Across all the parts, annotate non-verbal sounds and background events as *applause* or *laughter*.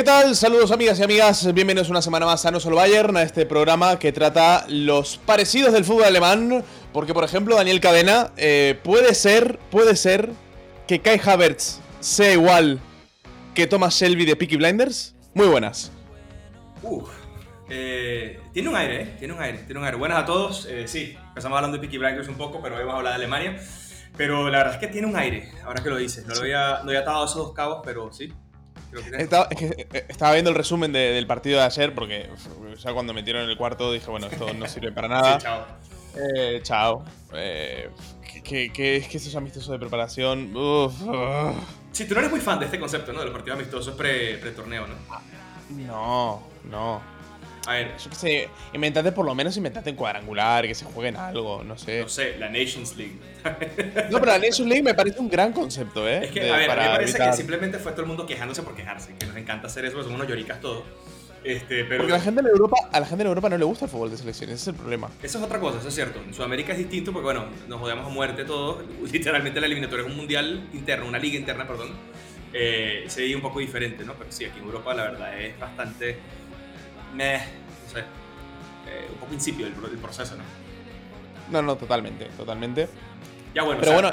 ¿Qué tal? Saludos amigas y amigas, bienvenidos una semana más a No Solo Bayern, a este programa que trata los parecidos del fútbol alemán, porque por ejemplo Daniel Cadena, eh, puede ser, puede ser que Kai Havertz sea igual que Thomas Shelby de Peaky Blinders. Muy buenas. Eh, tiene un aire, ¿eh? Tiene un aire, tiene un aire. Buenas a todos, eh, sí, empezamos hablando de Peaky Blinders un poco, pero hoy vamos a hablar de Alemania. Pero la verdad es que tiene un aire, ahora que lo dices. No lo había, no había atado esos dos cabos, pero sí, estaba, eh, estaba, viendo el resumen del partido de ayer porque ya cuando metieron en el cuarto dije, bueno, esto no sirve para nada. Sí, chao. Eh, chao. Eh, ¿qué, es que esos amistosos de preparación? Uf, Sí, tú no eres muy fan de este concepto, ¿no? De los partidos amistosos pre-torneo, ¿no? No, no. A ver. Yo qué sé, inventate por lo menos inventate en cuadrangular, que se jueguen algo, no sé. No sé, la Nations League. no, pero la Nations League me parece un gran concepto, ¿eh? Es que, a ver, a mí me parece que simplemente fue todo el mundo quejándose por quejarse, que nos encanta hacer eso, somos unos lloricas todos. Este, pero... Porque la gente de Europa, a la gente de Europa no le gusta el fútbol de selecciones, ese es el problema. Eso es otra cosa, eso es cierto. En Sudamérica es distinto porque, bueno, nos jodemos a muerte todos. *laughs* Literalmente la eliminatoria es un mundial interno, una liga interna, perdón. Eh, se ve un poco diferente, ¿no? Pero sí, aquí en Europa la verdad es bastante... Meh, no sé. Eh, un poco incipio el, proceso, ¿no? No, no, totalmente, totalmente. Ya bueno, pero bueno,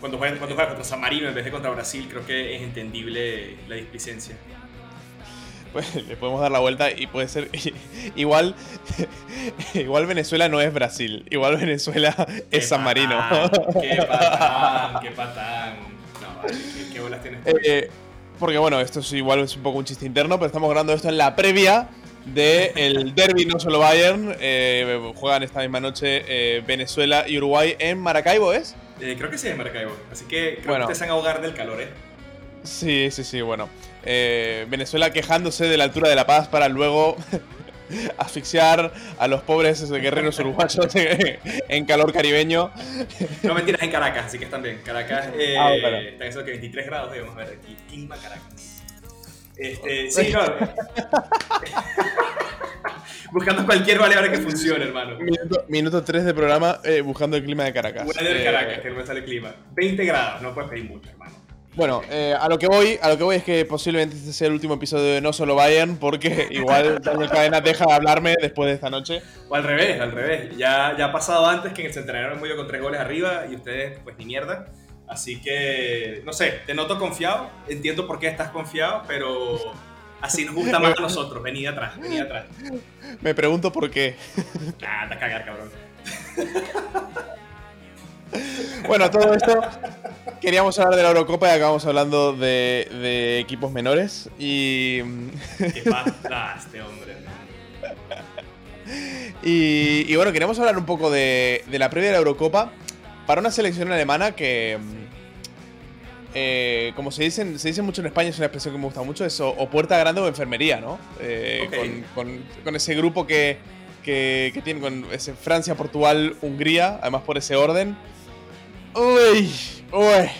cuando juegas cuando contra San Marino en vez de contra Brasil, creo que es entendible la displicencia. Pues *laughs* le podemos dar la vuelta y puede ser *laughs* igual *laughs* igual Venezuela no es Brasil, igual Venezuela es San Marino. Qué patán, qué patán. No, vale, qué, bolas tienes. Eh, porque bueno, esto es igual es un poco un chiste interno, pero estamos grabando esto en la previa de el derby no solo Bayern. Eh, juegan esta misma noche eh, Venezuela y Uruguay en Maracaibo, ¿es? Eh, creo que sí, en Maracaibo. Así que creo que te van a ahogar del calor, ¿eh? Sí, sí, sí, bueno. Venezuela quejándose de la altura de La Paz para luego *laughs* asfixiar a los pobres guerreros uruguayos en calor caribeño. No mentiras, en Caracas, así que están bien. Caracas ah, está en eso que 23 grados, debemos ver aquí. Clima Caracas. Este, sí, no. *laughs* buscando cualquier variable que funcione, hermano. Minuto, 3 de programa eh, buscando el clima de Caracas. Weather de Caracas, que no me sale el clima. 20 grados, no puedes pedir mucho, hermano. Bueno, eh, a lo que voy, a lo que voy es que posiblemente este sea el último episodio de No Solo Vayan, porque *laughs* igual Daniel Cadena deja de hablarme después de esta noche. O al revés, al revés. Ya, ya ha pasado antes que en el centenario hemos ido con tres goles arriba y ustedes, pues ni mierda. Así que, no sé, te noto confiado, entiendo por qué estás confiado, pero así nos gusta más a nosotros. Vení atrás, vení atrás. Me pregunto por qué. Ah, te a cagar, cabrón. Bueno, todo esto queríamos hablar de la Eurocopa y acabamos hablando de, equipos menores y... ¿Qué pasa este hombre? y, y, bueno, queríamos hablar un poco de, de la previa de la Eurocopa para una selección alemana que, mm, eh, como se, dicen, se dice mucho en España, es una expresión que me gusta mucho, es o, puerta grande o enfermería, ¿no? Eh, con, ese grupo que, que, tiene, con ese Francia, Portugal, Hungría, además por ese orden. Uy, uy.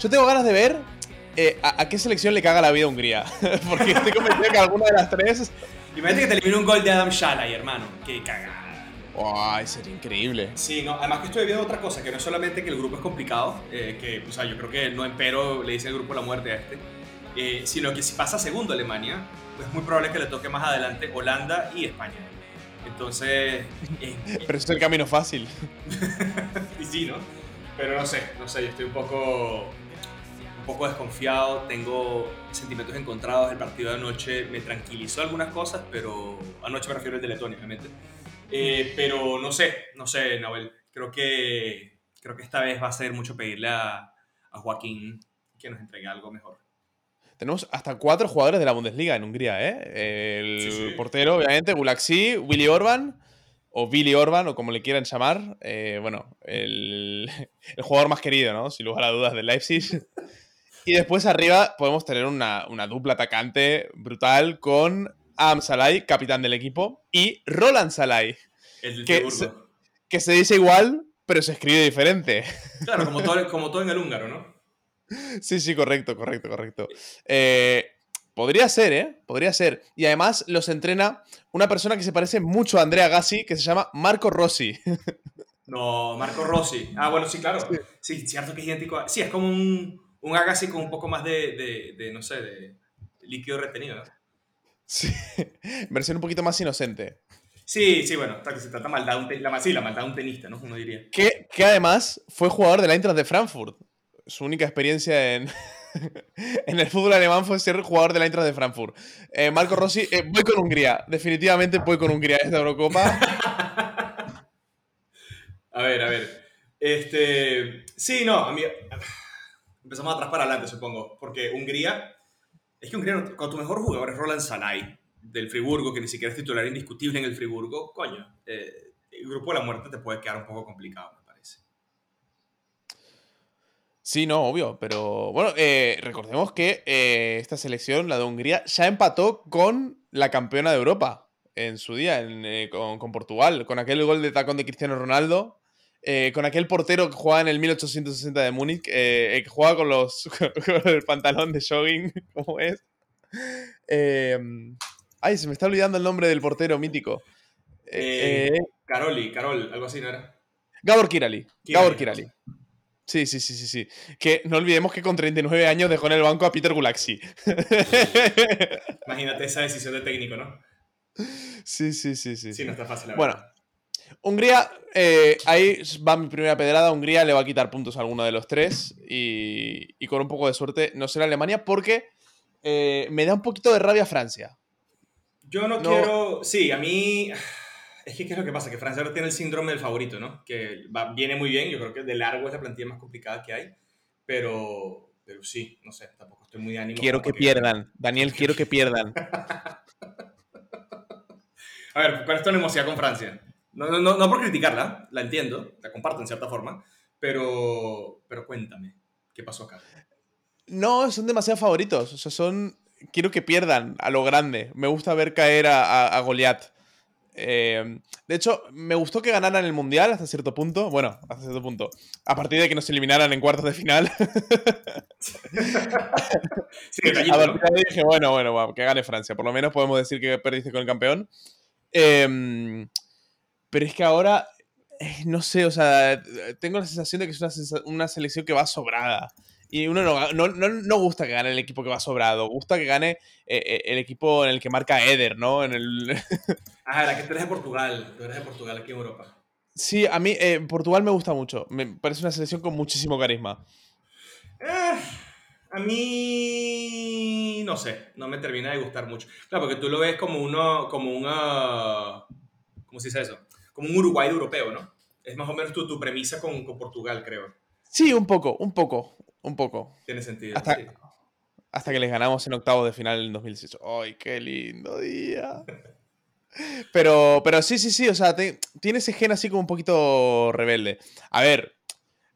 Yo tengo ganas de ver eh, a, qué selección le caga la vida a Hungría. *laughs* Porque estoy convencido que alguna de las tres. Imagínate que te eliminó un gol de Adam Shalay, hermano. Qué cagada. ¡Ay, sería increíble! Sí, no, además que estoy viendo otra cosa, que no es solamente que el grupo es complicado, eh, que, o sea, yo creo que no empero le dice el grupo la muerte a este, eh, sino que si pasa segundo Alemania, pues es muy probable que le toque más adelante Holanda y España. Entonces... Eh, *laughs* Pero eso es el camino fácil. *laughs* y sí, ¿no? Pero no sé, no sé, yo estoy un poco un poco desconfiado, tengo sentimientos encontrados. El partido de anoche me tranquilizó algunas cosas, pero anoche me refiero al de Letonia, obviamente. Eh, pero no sé, no sé, Nahuel. Creo que, creo que esta vez va a ser mucho pedirle a, a Joaquín que nos entregue algo mejor. Tenemos hasta cuatro jugadores de la Bundesliga en Hungría, ¿eh? El portero, obviamente, Gulaxi, Willy Orban, o Billy Orban, o como le quieran llamar. Eh, bueno, el, *laughs* el, jugador más querido, ¿no? Sin lugar a dudas, del Leipzig. *laughs* Y después arriba podemos tener una, una dupla atacante brutal con Am Salai, capitán del equipo, y Roland Salai. que, se, que se dice igual, pero se escribe diferente. Claro, como todo, *laughs* como todo en el húngaro, ¿no? Sí, sí, correcto, correcto, correcto. Eh, podría ser, ¿eh? Podría ser. Y además los entrena una persona que se parece mucho a Andrea Gassi, que se llama Marco Rossi. *laughs* No, Marco Rossi. Ah, bueno, sí, claro. Sí, cierto que es idéntico. Sí, es como un, un Agassi con un poco más de, de, de no sé, de líquido retenido. ¿no? Sí, *laughs* versión un poquito más inocente. Sí, sí, bueno, se trata maldad un la, sí, la maldad de un tenista, ¿no? Uno diría. Que, que además fue jugador de la Eintracht de Frankfurt. Su única experiencia en, *laughs* en el fútbol alemán fue ser jugador de la Eintracht de Frankfurt. Eh, Marco Rossi, eh, voy con Hungría. Definitivamente voy con Hungría esta Eurocopa. *laughs* a ver, a ver. Este, sí, no, a mí, empezamos atrás para adelante, supongo, porque Hungría, es que Hungría, cuando tu mejor jugador es Roland Salai, del Friburgo, que ni siquiera es titular indiscutible en el Friburgo, coño, eh, el grupo de la muerte te puede quedar un poco complicado, me parece. Sí, no, obvio, pero bueno, eh, recordemos que eh, esta selección, la de Hungría, ya empató con la campeona de Europa en su día, con, con, Portugal, con aquel gol de tacón de Cristiano Ronaldo, con aquel portero que jugaba en el 1860 de Múnich, que jugaba con, los, *laughs* con el pantalón de jogging, *laughs* ¿cómo es? Eh, Ay, se me está olvidando el nombre del portero mítico. Eh, eh, Caroli, Carol, algo así, ¿no era? Gabor Kirali. Gabor Kirali. Sí, sí, sí, sí, sí. Que no olvidemos que con 39 años dejó en el banco a Peter Gulaxi. Imagínate esa decisión de técnico, ¿no? Sí, sí, sí, sí. Sí, no está fácil. bueno, Hungría, eh, ahí va mi primera pedrada. Hungría le va a quitar puntos a alguno de los tres. Y, y con un poco de suerte no será Alemania porque me da un poquito de rabia Francia. Yo no, quiero. Sí, a mí. *sighs* Es que, ¿qué es lo que pasa? Que Francia ahora tiene el síndrome del favorito, ¿no? Que viene muy bien. Yo creo que de largo es la plantilla más complicada que hay. Pero, pero sí, no sé, tampoco estoy muy ánimo. Quiero que, pierdan. Daniel, *laughs* quiero que pierdan. a ver, ¿cuál es tu animosidad con Francia? No, no, no, por criticarla, la entiendo, la comparto en cierta forma, pero, pero cuéntame, ¿qué pasó acá? No, son demasiado favoritos. O sea, son quiero que pierdan a lo grande. Me gusta ver caer a, a, Goliath. Eh, de hecho, me gustó que ganaran el Mundial hasta cierto punto. Bueno, hasta cierto punto. A partir de que nos eliminaran en cuartos de final. *laughs* sí, a ver, dije, bueno, bueno, que gane Francia. Por lo menos podemos decir que perdiste con el campeón. Em, pero es que ahora, eh, no sé, o sea, tengo la sensación de que es una, una selección que va sobrada. Y uno no, no, gusta que gane el equipo que va sobrado, gusta que gane eh, eh, el equipo en el que marca Eder, ¿no? En el... *laughs* Ajá, la que tú eres de Portugal, tú eres de Portugal aquí en Europa. Sí, a mí eh, Portugal me gusta mucho, me parece una selección con muchísimo carisma. a mí no sé, no me termina de gustar mucho. Claro, porque tú lo ves como uno, como una, ¿cómo se dice eso? Como un Uruguay europeo, ¿no? Es más o menos tu, tu premisa con, con Portugal, creo. Sí, un poco, un poco. Un poco. Tiene sentido. Hasta, hasta que les ganamos en octavo de final en 2018. ¡Ay, qué lindo día! Pero, pero sí, sí, sí, o sea, tiene ese gen así como un poquito rebelde. A ver,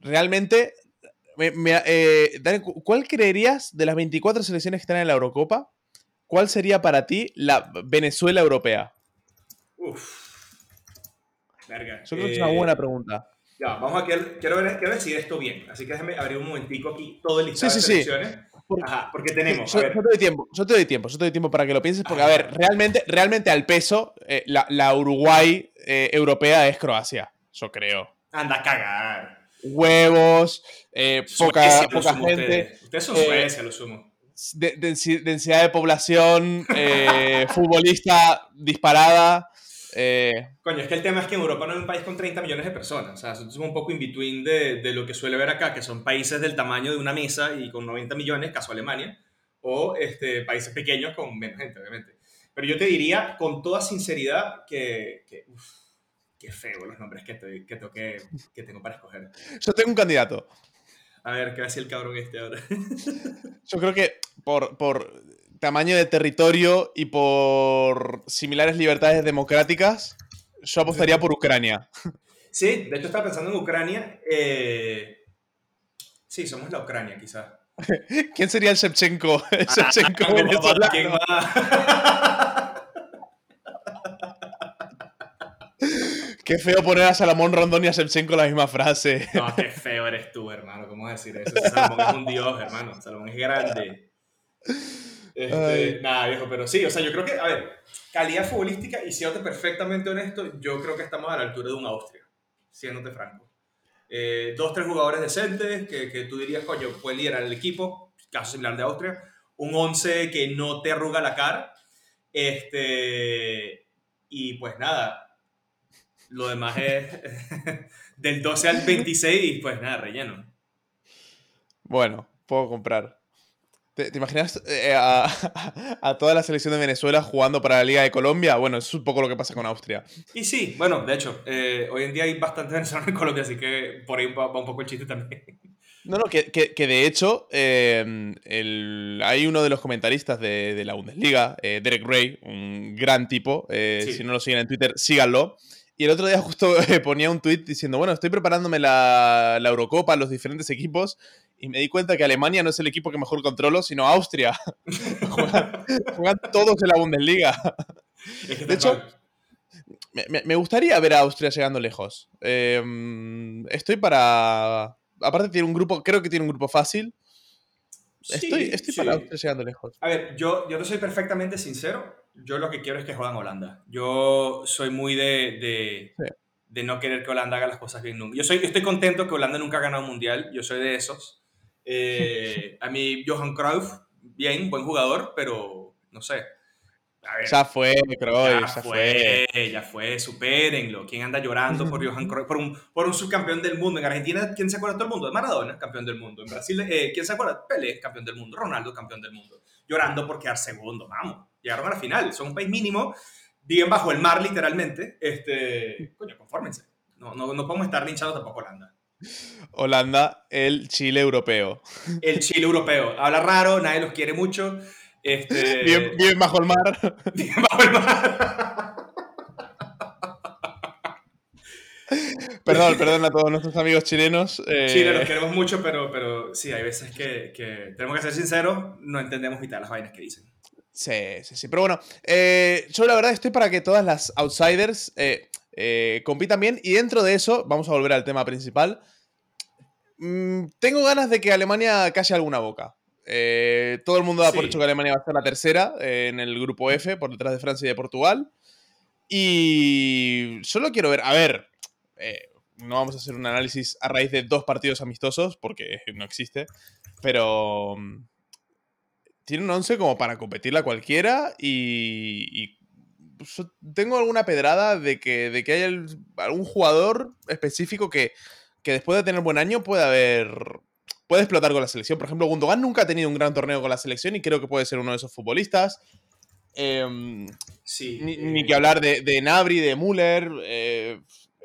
realmente, eh, ¿cuál creerías de las 24 selecciones que están en la Eurocopa? ¿Cuál sería para ti la Venezuela europea? Uf. Verga. Yo creo que es una buena eh, pregunta. Ya, vamos a quiero, ver, quiero decir esto bien, así que déjame abrir un momentico aquí todo el listado de selecciones. Ajá, porque tenemos. Yo, te doy tiempo, yo te doy tiempo, yo te doy tiempo para que lo pienses, porque, a ver, realmente, realmente al peso, eh, la, Uruguay eh, europea es Croacia, yo creo. Anda a cagar. Huevos, eh, poca, poca gente. Ustedes, son Suecia, lo sumo. densidad de población, *laughs* futbolista disparada. Eh, Coño, es que el tema es que Europa no es un país con 30 millones de personas. O sea, es un poco in between de, de, lo que suele ver acá, que son países del tamaño de una mesa y con 90 millones, caso Alemania, o este, países pequeños con menos gente, obviamente. Pero yo te diría con toda sinceridad que. que qué feo los nombres que, que, tengo que, que tengo para escoger. Yo tengo un candidato. A ver, ¿qué va a decir el cabrón este ahora? *laughs* Yo creo que por, por tamaño de territorio y por similares libertades democráticas, yo apostaría por Ucrania. Sí, de hecho estaba pensando en Ucrania. Eh, sí, somos la Ucrania, quizás. *laughs* ¿Quién sería el Shevchenko? *laughs* El ah, Shevchenko *laughs* Qué feo poner a Salomón Rondón y a Shevchenko la misma frase. No, qué feo eres tú, hermano. ¿Cómo decir eso? Salomón es un dios, hermano. Salomón es grande. Este, nada, viejo, pero sí, o sea, yo creo que, a ver, calidad futbolística, y siéndote perfectamente honesto, yo creo que estamos a la altura de un Austria, siéndote franco. Eh, dos, tres jugadores decentes que, que, tú dirías, coño, pueden liderar el equipo, caso similar de Austria. Un 11 que no te arruga la cara. Este, y pues nada, lo demás es *laughs* del 12 al 26 y pues nada, relleno. Bueno, puedo comprar. ¿Te, imaginas eh, a, a, toda la selección de Venezuela jugando para la Liga de Colombia? Bueno, eso es un poco lo que pasa con Austria. Y sí, bueno, de hecho, eh, hoy en día hay bastante venezolanos en Colombia, así que por ahí va, un poco el chiste también. No, no, que, que, de hecho em, el, hay uno de los comentaristas de, de la Bundesliga, eh, Derek Ray, un gran tipo, si no lo siguen en Twitter, síganlo. Y el otro día *laughs* justo ponía un tweet diciendo, bueno, estoy preparándome la, la Eurocopa, los diferentes equipos, y me di cuenta que Alemania no es el equipo que mejor controlo, sino Austria. *laughs* juegan, todos en la Bundesliga. de hecho, me, gustaría ver a Austria llegando lejos. Em, estoy para... Aparte tiene un grupo, creo que tiene un grupo fácil. Estoy, estoy para Austria llegando lejos. A ver, yo, yo te soy perfectamente sincero. Yo lo que quiero es que jueguen Holanda. Yo soy muy de, de, no querer que Holanda haga las cosas bien nunca. Yo, soy, estoy contento que Holanda nunca ha ganado un mundial. Yo soy de esos. Eh, *laughs* a mí, Johan Cruyff, bien, buen jugador, pero no sé. Ya fue, Cruyff, ya, fue, Ya fue, supérenlo. ¿Quién anda llorando por Johan Cruyff? Por un, por un subcampeón del mundo. En Argentina, ¿quién se acuerda de todo el mundo? Maradona, campeón del mundo. En Brasil, eh, ¿quién se acuerda? Pelé, campeón del mundo. Ronaldo, campeón del mundo. Llorando por quedar segundo. Vamos, llegaron a la final. Son un país mínimo. Viven bajo el mar, literalmente. Este, coño, confórmense. No, no, no podemos estar linchados tampoco Holanda. Holanda, el Chile europeo. El Chile europeo. Habla raro, nadie los quiere mucho. Este... Bien, bajo el mar. *laughs* Bien bajo el mar. perdón, perdón a todos nuestros amigos chilenos. Eh... Chile, los queremos mucho, pero, pero sí, hay veces que, que, tenemos que ser sinceros, no entendemos mitad las vainas que dicen. Sí, sí, sí. Pero bueno, eh, yo la verdad estoy para que todas las outsiders eh, eh, compitan bien. Y dentro de eso, vamos a volver al tema principal. Mm, tengo ganas de que Alemania calle alguna boca. Eh, todo el mundo da por hecho que Alemania va a ser la tercera eh, en el grupo F, por detrás de Francia y de Portugal. Y solo quiero ver, a ver, no vamos a hacer un análisis a raíz de dos partidos amistosos, porque no existe, pero mm, tiene un 11 como para competirla cualquiera y, tengo alguna pedrada de que, de que hay algún jugador específico que, que después de tener buen año puede haber. Puede explotar con la selección. Por ejemplo, Gundogan nunca ha tenido un gran torneo con la selección y creo que puede ser uno de esos futbolistas. Em, sí, ni, que hablar de, de Nabri, de Müller. Eh,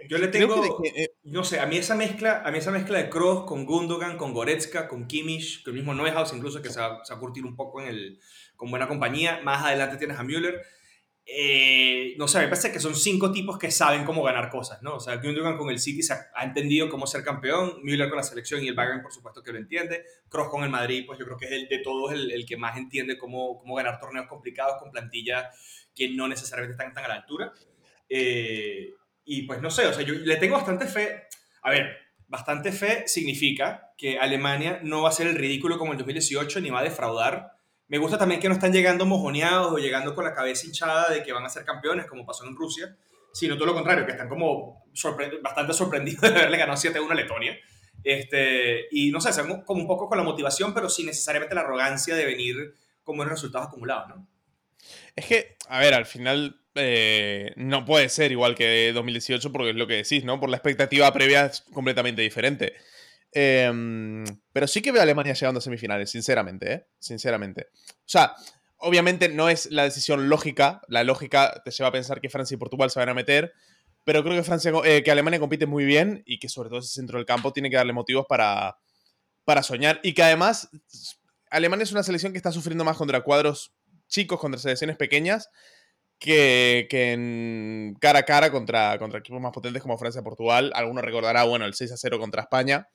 yo le tengo, eh, no sé, a mí esa mezcla, a mí esa mezcla de Kroos con Gundogan, con Goretzka, con Kimmich, con el mismo Neuhaus incluso que se va, se va, a curtir un poco en el, con buena compañía. Más adelante tienes a Müller. Eh, no sé, me parece que son cinco tipos que saben cómo ganar cosas, ¿no? O sea, Gundogan con el City se ha, entendido cómo ser campeón, Müller con la selección y el Bayern, por supuesto, que lo entiende, Kroos con el Madrid, pues yo creo que es el de todos el, que más entiende cómo, cómo ganar torneos complicados con plantillas que no necesariamente están tan a la altura. Eh, y pues no sé, o sea, yo le tengo bastante fe. A ver, bastante fe significa que Alemania no va a ser el ridículo como el 2018 ni va a defraudar me gusta también que no están llegando mojoneados o llegando con la cabeza hinchada de que van a ser campeones, como pasó en Rusia, sino todo lo contrario, que están como bastante sorprendidos *laughs* de haberle ganado 7-1 a Letonia. Este, y no sé, están como un poco con la motivación, pero sin necesariamente la arrogancia de venir como en resultados acumulados, ¿no? Es que, a ver, al final eh, no puede ser igual que 2018 porque es lo que decís, ¿no? Por la expectativa previa es completamente diferente. Em, pero sí que veo a Alemania llegando a semifinales, sinceramente, ¿eh? Sinceramente. O sea, obviamente no es la decisión lógica. La lógica te lleva a pensar que Francia y Portugal se van a meter. Pero creo que, Francia, eh, que Alemania compite muy bien y que sobre todo ese centro del campo tiene que darle motivos para, para soñar. Y que además Alemania es una selección que está sufriendo más contra cuadros chicos, contra selecciones pequeñas, que, cara a cara contra, contra equipos más potentes como Francia y Portugal. Alguno recordará, bueno, el 6 a 0 contra España.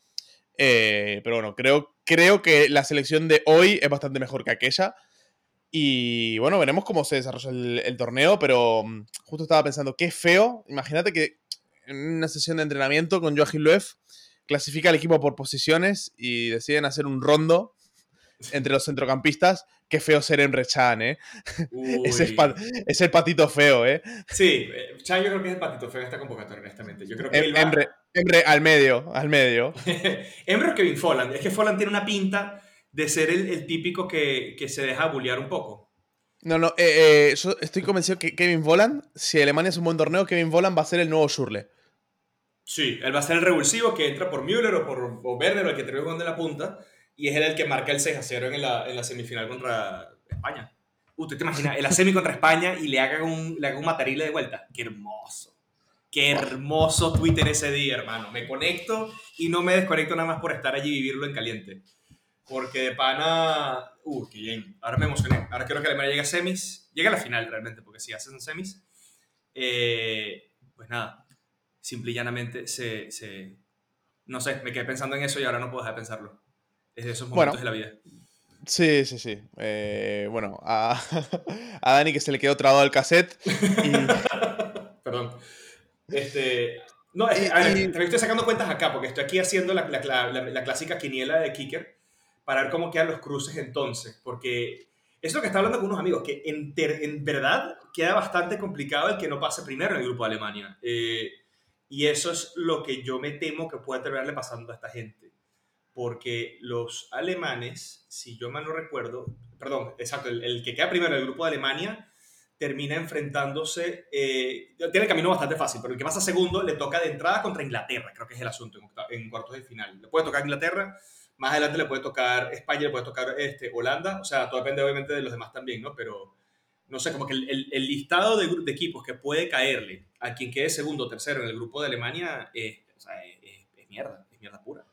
Eh, pero bueno, creo, creo que la selección de hoy es bastante mejor que aquella. Y bueno, veremos cómo se desarrolla el, torneo, pero mm, justo estaba pensando, qué feo. Imagínate que en una sesión de entrenamiento con Joachim Löw clasifica al equipo por posiciones y deciden hacer un rondo entre los centrocampistas. Qué feo ser Emre Chan, ¿eh? *laughs* es, el es, el patito feo, ¿eh? Sí, eh, Chan yo creo que es el patito feo en esta convocatoria, honestamente. Yo creo que em, Emre, Emre, al medio, al medio. *laughs* Emre o Kevin Folland. Es que Folland tiene una pinta de ser el, el típico que, que, se deja bullear un poco. No, no, eh, eh, yo estoy convencido que Kevin Voland, si Alemania es un buen torneo, Kevin Voland va a ser el nuevo Schurle. Sí, él va a ser el revulsivo que entra por Müller o por o Werner o el que termine con de la punta. Y es él el que marca el 6 a 0 en la, en la semifinal contra España. Uh, te imaginas? En la semi contra España y le haga un, le haga un matarile de vuelta. Qué hermoso. Qué hermoso Twitter ese día, hermano. Me conecto y no me desconecto nada más por estar allí y vivirlo en caliente. Porque de pana. Uh, qué bien. Ahora me emocioné. Ahora quiero que Alemania llegue a semis. Llegue a la final realmente, porque si hacen semis. Eh, pues nada. Simple y llanamente se, se, No sé, me quedé pensando en eso y ahora no puedo dejar de pensarlo. Es de esos momentos de la vida. Sí, sí, sí. Eh, bueno, a, *laughs* a, Dani que se le quedó trabado el cassette. Y... *laughs* Perdón. Este, no, es, a ver, también estoy sacando cuentas acá, porque estoy aquí haciendo la, la, la, la, clásica quiniela de Kicker para ver cómo quedan los cruces entonces, porque es lo que está hablando con unos amigos, que en, en verdad queda bastante complicado el que no pase primero en el grupo de Alemania. Eh, y eso es lo que yo me temo que puede terminarle pasando a esta gente. Porque los alemanes, si yo mal no recuerdo, perdón, exacto, el, el que queda primero el grupo de Alemania termina enfrentándose, eh, tiene el camino bastante fácil, pero el que pasa segundo le toca de entrada contra Inglaterra, creo que es el asunto en, en cuartos de final. Le puede tocar Inglaterra, más adelante le puede tocar España, le puede tocar este, Holanda, o sea, todo depende obviamente de los demás también, ¿no? Pero, no sé, como que el, el, listado de, de, equipos que puede caerle a quien quede segundo o tercero en el grupo de Alemania es, es mierda, es mierda pura.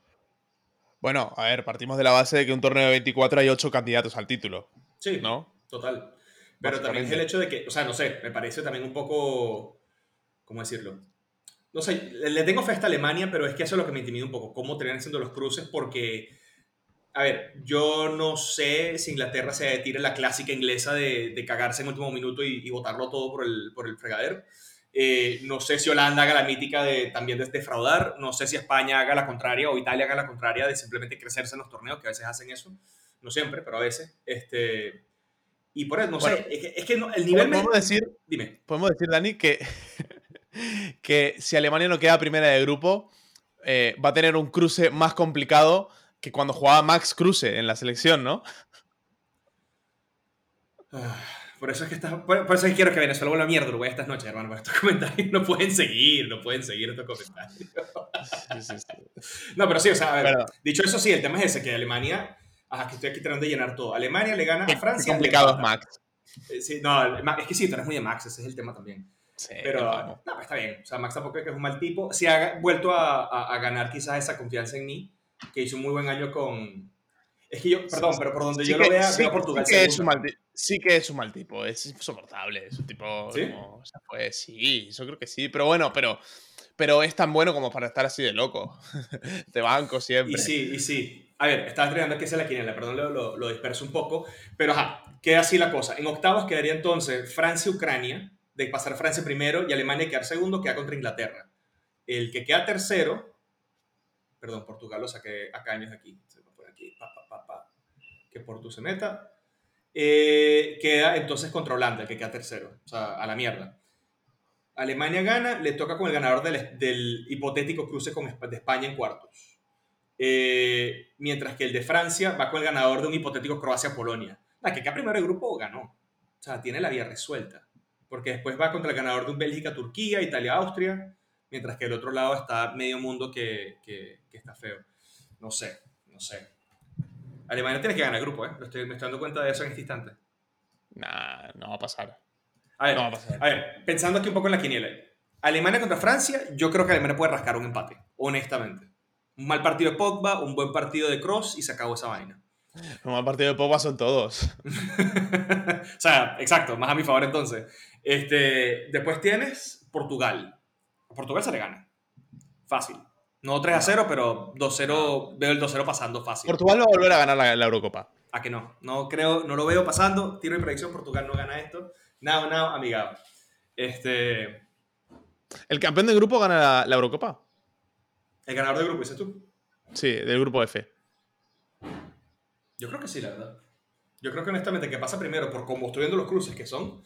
Bueno, a ver, partimos de la base de que un torneo de 24 hay 8 candidatos al título. Sí, ¿no? Total. Pero también es el hecho de que, o sea, no sé, me parece también un poco, ¿cómo decirlo? No sé, le tengo fe a esta Alemania, pero es que eso es lo que me intimida un poco, cómo terminan siendo los cruces, porque, a ver, yo no sé si Inglaterra se tire la clásica inglesa de, de cagarse en último minuto y, y, botarlo todo por el, por el fregadero. Eh, no sé si Holanda haga la mítica de también de defraudar. No sé si España haga la contraria o Italia haga la contraria de simplemente crecerse en los torneos, que a veces hacen eso. No siempre, pero a veces. Este, y por eso, no bueno, sé, es que, es que no, el nivel... Podemos me... decir, Dime. Podemos decir, Dani, que, *laughs* que si Alemania no queda primera de grupo, eh, va a tener un cruce más complicado que cuando jugaba Max Cruce en la selección, ¿no? Por eso es que por, por, eso es que quiero que Venezuela vuelva a mierda Uruguay estas noches, hermano. Por estos *laughs* comentarios no pueden seguir, no pueden seguir estos comentarios. Sí, sí, sí. No, pero sí, o sea, a ver, pero, dicho eso, sí, el tema es ese, que Alemania Ajá, que estoy aquí tratando de llenar todo. Alemania le gana a Francia. Qué complicado es Max. Eh, sí, no, es que sí, tú eres muy de Max, ese es el tema también. Sí, pero no, no, está bien. O sea, Max tampoco es que es un mal tipo. Si ha vuelto a, a, a, ganar quizás esa confianza en mí, que hizo un muy buen año con... Es que yo, perdón, pero por donde sí yo que, lo vea, sí, veo a Portugal. Sí que, es un mal, sí que es un mal tipo, es insoportable. Es un tipo... ¿Sí? Como, o sea, pues sí, yo creo que sí. Pero bueno, pero pero es tan bueno como para estar así de loco. *laughs* de banco siempre. Y sí, y sí. A ver, estaba estudiando que es la quiniela, perdón, lo, lo, lo, disperso un poco. Pero ajá, queda así la cosa. En octavos quedaría entonces Francia-Ucrania, de pasar Francia primero y Alemania quedar segundo, queda contra Inglaterra. El que queda tercero, perdón, Portugal lo saqué acá años aquí. Se me pone aquí, que Portu se meta. Eh, queda entonces contra Holanda, el que queda tercero. O sea, a la mierda. Alemania gana, le toca con el ganador del, del hipotético cruce con, de España en cuartos. Eh, mientras que el de Francia va con el ganador de un hipotético Croacia-Polonia. La que queda primero el grupo ganó. O sea, tiene la vía resuelta. Porque después va contra el ganador de un Bélgica-Turquía, Italia-Austria. Mientras que del otro lado está medio mundo que, que, está feo. No sé, no sé. Alemania tiene que ganar el grupo, ¿eh? Lo estoy, me estoy dando cuenta de eso en este instante. Nah, no va a pasar. A ver, No va a pasar. a ver, pensando aquí un poco en la quiniela. Alemania contra Francia, yo creo que Alemania puede rascar un empate, honestamente. Un mal partido de Pogba, un buen partido de Cross y se acabó esa vaina. Un mal partido de Pogba son todos. *laughs* o sea, exacto, más a mi favor entonces. Este, después tienes Portugal. A Portugal se le gana. Fácil. No 3 a 0, pero 2-0, veo el 2-0 pasando fácil. Portugal va a volver a ganar la, la Eurocopa. ¿A que no? No creo, no lo veo pasando. Tiro de predicción, Portugal no gana esto. Now, now, amigable. Este, ¿El campeón del grupo gana la, la Eurocopa? el ganador del grupo, dices tú. Sí, del grupo F. Yo creo que sí, la verdad. Yo creo que honestamente que pasa primero por cómo estoy viendo los cruces que son.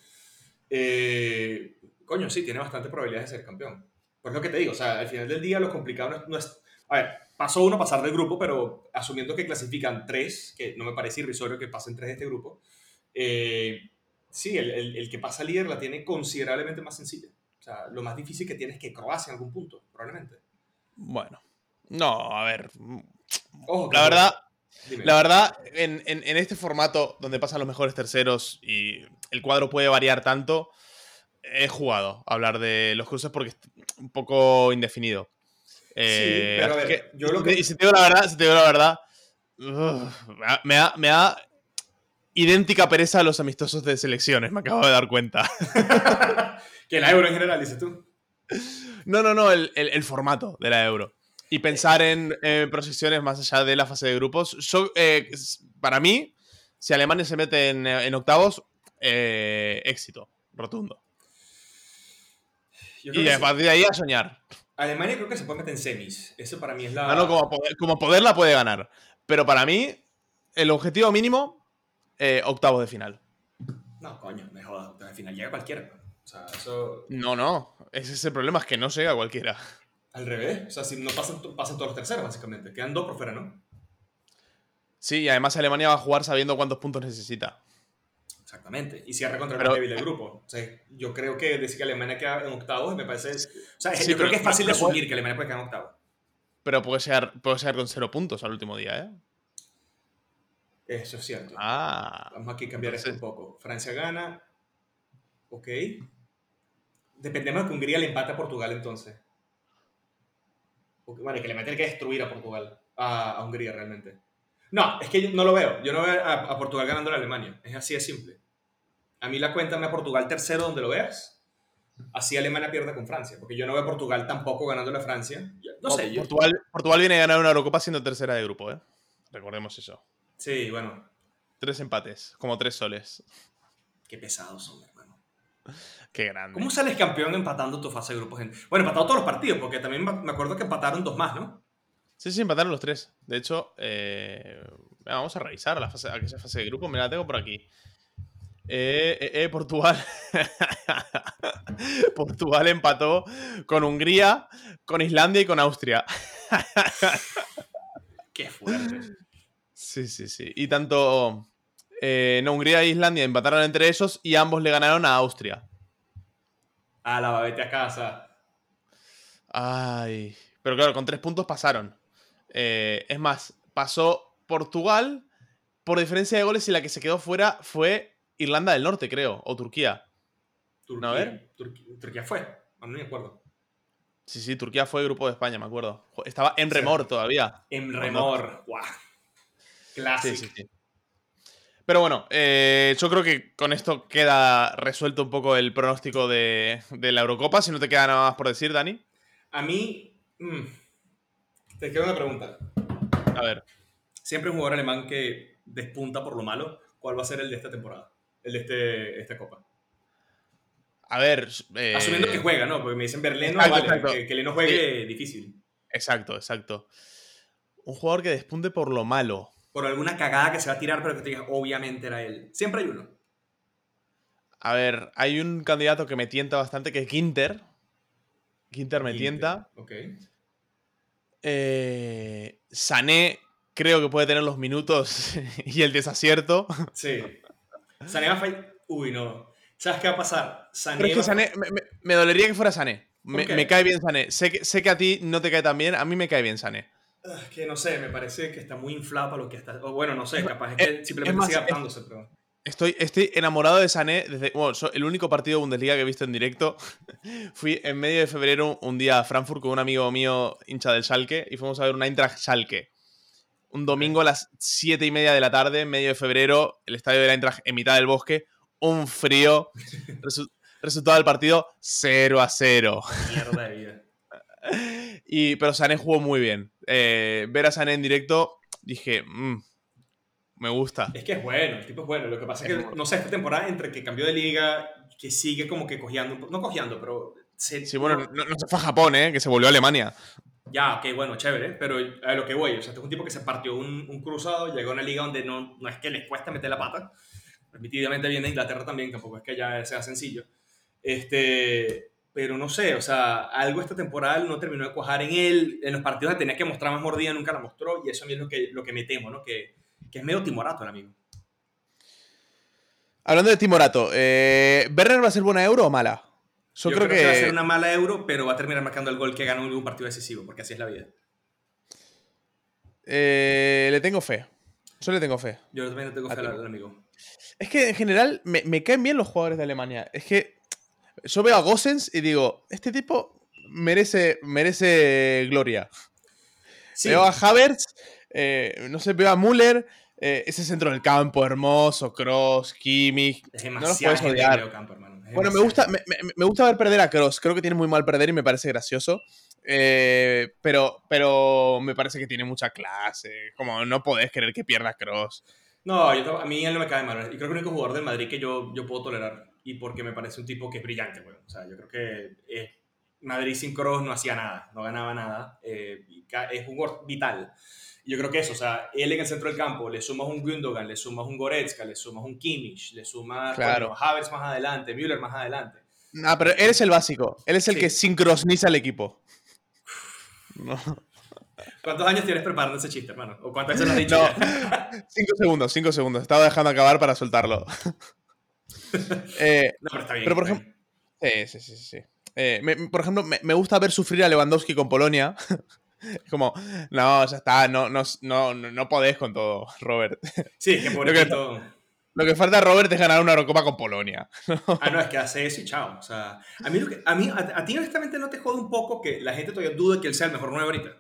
eh, coño, sí, tiene bastante probabilidades de ser campeón. Por lo que te digo, o sea, al final del día lo complicado no es, no es- A ver, pasó uno pasar del grupo, pero asumiendo que clasifican tres, que no me parece irrisorio que pasen tres de este grupo, eh, Sí, el, el, el, que pasa líder la tiene considerablemente más sencilla. O sea, lo más difícil que tiene es que Croacia en algún punto, probablemente. Bueno, no, a ver. Ojo, la verdad, dime. la verdad, en, en, en, este formato donde pasan los mejores terceros y el cuadro puede variar tanto, he jugado a hablar de los cruces porque es un poco indefinido. Eh, sí, pero a ver, que, yo lo que... Y si te digo la verdad, si te digo la verdad, me, da, me da idéntica pereza a los amistosos de selecciones, me acabo de dar cuenta. *laughs* que la euro en general, dices tú. No, no, no, el, el, el formato de la euro. Y pensar en eh, procesiones más allá de la fase de grupos. Yo, eh, para mí, si Alemania se mete en, en octavos, eh, éxito, rotundo. Y a partir de ahí a soñar. Alemania creo que se puede meter en semis. Eso para mí es la. No, no, como poder, como poder la puede ganar. Pero para mí, el objetivo mínimo, eh, octavos de final. No, coño, me jodas. Octavos de final llega cualquiera. O sea, eso. No, no. Ese es el problema, es que no llega cualquiera. Al revés. O sea, si no pasan, pasan todos los terceros, básicamente. Quedan dos por fuera, ¿no? Sí, y además Alemania va a jugar sabiendo cuántos puntos necesita. Exactamente. Y cierra contra el más débil del grupo. O sea, yo creo que decir que Alemania queda en octavos me parece. O sea, sí, yo creo que es fácil de asumir puede, que Alemania puede quedar en octavos. Pero puede llegar, puede llegar con cero puntos al último día, ¿eh? Eso es cierto. Ah. Vamos aquí a cambiar esto un poco. Francia gana. Ok. Dependemos de que Hungría le empate a Portugal entonces. Vale, que le meten que destruir a Portugal. A, a Hungría realmente. No, es que yo no lo veo. Yo no veo a, a, Portugal ganando a Alemania. Es así de simple. A mí la cuenta me a Portugal tercero donde lo veas. Así Alemania pierde con Francia. Porque yo no veo a Portugal tampoco ganándole a Francia. No, sé. Yo... Portugal, Portugal viene a ganar una Eurocopa siendo tercera de grupo, ¿eh? Recordemos eso. Sí, bueno. Tres empates, como tres soles. Qué pesados son, hermano. Qué grande. ¿Cómo sales campeón empatando tu fase de grupos? Bueno, empatado todos los partidos, porque también me acuerdo que empataron dos más, ¿no? Sí, sí, empataron los tres. De hecho, eh, vamos a revisar la fase, aquella fase de grupo. Me la tengo por aquí. Eh, eh, eh Portugal. *laughs* Portugal empató con Hungría, con Islandia y con Austria. *laughs* Qué fuerte. Sí, sí, sí. Y tanto no, Hungría e Islandia empataron entre ellos y ambos le ganaron a Austria. Ah, la vete a casa. Ay. Pero claro, con tres puntos pasaron. Eh, es más, pasó Portugal por diferencia de goles y la que se quedó fuera fue Irlanda del Norte, creo, o Turquía. Turquía, ¿No, a ver? Turquía, Turquía fue, no me acuerdo. Sí, sí, Turquía fue grupo de España, me acuerdo. Estaba en remor sí. todavía. En remor, guau. Clásico. Sí, sí, sí. Pero bueno, eh, yo creo que con esto queda resuelto un poco el pronóstico de, de, la Eurocopa. Si no te queda nada más por decir, Dani. A mí. Mmm, te queda una pregunta. A ver. Siempre un jugador alemán que despunta por lo malo. ¿Cuál va a ser el de esta temporada? El de este, esta Copa. A ver. Eh... Asumiendo que juega, ¿no? Porque me dicen Berleno, exacto, vale. Exacto. Que, que le no juegue, sí. difícil. Exacto, exacto. Un jugador que despunte por lo malo. Por alguna cagada que se va a tirar, pero que te diga, obviamente era él. Siempre hay uno. A ver, hay un candidato que me tienta bastante, que es Ginter. Ginter me Ginter. tienta. Ok. Eh, Sané creo que puede tener los minutos *laughs* y el desacierto. Sí. Sané va a fallar. Uy, no. ¿Sabes qué va a pasar? Sané Pero es que Sané, me, me, me, dolería que fuera Sané. Me, me, cae bien Sané. Sé que, sé que a ti no te cae tan bien, a mí me cae bien Sané. Es que no sé, me parece que está muy inflado para lo que está. O bueno, no sé, capaz es que simplemente es más, sigue adaptándose, pero. Estoy, estoy enamorado de Sané desde. Bueno, el único partido de Bundesliga que he visto en directo. *laughs* Fui en medio de febrero un día a Frankfurt con un amigo mío, hincha del Schalke, y fuimos a ver un Eintracht Schalke. Un domingo a las 7 y media de la tarde, en medio de febrero, el estadio del Eintracht en mitad del bosque. Un frío. *laughs* Resu resultado del partido 0 a 0. Mierda de vida. *laughs* y, pero Sané jugó muy bien. Eh, ver a Sané en directo, dije. Mmm, me gusta. Es que es bueno, el tipo es bueno. Lo que pasa es, es que, bueno. no sé, esta temporada entre que cambió de liga, que sigue como que cojeando, no cojeando, pero... Se, sí, bueno, no, no, se fue a Japón, ¿eh? Que se volvió a Alemania. Ya, ok, bueno, chévere, pero a lo que voy, o sea, este es un tipo que se partió un, un cruzado, llegó a una liga donde no, no es que les cuesta meter la pata, permitidamente viene a Inglaterra también, tampoco es que ya sea sencillo, este, pero no sé, o sea, algo esta temporada no terminó de cuajar en él, en los partidos que tenía que mostrar más mordida nunca la mostró, y eso a mí es lo que, lo que me temo, ¿no? Que, que es medio timorato el amigo. Hablando de Timorato, eh, ¿Werner va a ser buena euro o mala? Yo, creo, que... va a ser una mala euro, pero va a terminar marcando el gol que ganó en un partido decisivo, porque así es la vida. Eh, le tengo fe. Yo le tengo fe. Yo también le tengo fe al, amigo. Es que en general me, me, caen bien los jugadores de Alemania. Es que yo veo a Gossens y digo, este tipo merece, merece gloria. Veo a Havertz, eh, no sé, veo a Müller, eh, ese centro del campo hermoso, Cross, Kimmich. no los odiar. bueno, me gusta, me, me, gusta ver perder a Cross. Creo que tiene muy mal perder y me parece gracioso. Eh, pero, pero me parece que tiene mucha clase. Como no podés querer que pierda Cross. No, a mí él no me cae mal. Y creo que el único jugador del Madrid que yo, yo puedo tolerar. Y porque me parece un tipo que es brillante, O sea, yo creo que Madrid sin Cross no hacía nada, no ganaba nada. es un jugador vital. Yo creo que eso, o sea, él en el centro del campo, le sumas un Gundogan, le sumas un Goretzka, le sumas un Kimmich, le sumas claro. Havertz más adelante, Müller más adelante. No, pero él es el básico. Él es el que sincroniza el equipo. ¿Cuántos años tienes preparando ese chiste, hermano? ¿O cuántas veces lo has dicho? No, *laughs* cinco segundos, cinco segundos. Estaba dejando acabar para soltarlo. *laughs* Eh, no, pero está bien. Pero por ejemplo. Sí, sí, sí. sí. Eh, por ejemplo, me, me, gusta ver sufrir a Lewandowski con Polonia. *laughs* *laughs* Es como, no, ya está, no, no, no, no podés con todo, *laughs* Robert. Sí, que por lo, lo que falta a Robert es ganar una Eurocopa con Polonia. *laughs* ah, no, es que hace eso y chao. O sea, a mí, a, mí a, ti honestamente no te jode un poco que la gente todavía dude que él sea el mejor 9 ahorita.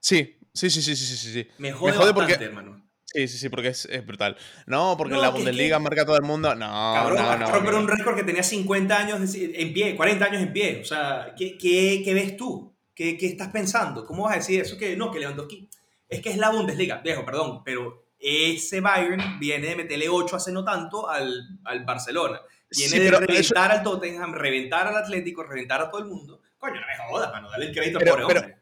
Sí, sí, sí, sí, sí, sí. Me jode, Me jode bastante, porque... hermano. Sí, sí, sí, porque es, es brutal. No, porque en la Bundesliga marca a todo el mundo. No, Cabrón, no, no. romper un récord que tenía 50 años en pie, 40 años en pie. O sea, ¿qué, qué, qué ves tú? ¿Qué, ¿Qué, estás pensando? ¿Cómo vas a decir eso? Que no, que Lewandowski. Es que es la Bundesliga, viejo, perdón, pero ese Bayern viene de meterle 8 hace no tanto al, al Barcelona. Viene de reventar al Tottenham, reventar al Atlético, reventar a todo el mundo. Coño, no me jodas, mano, dale el crédito pero, al pobre hombre.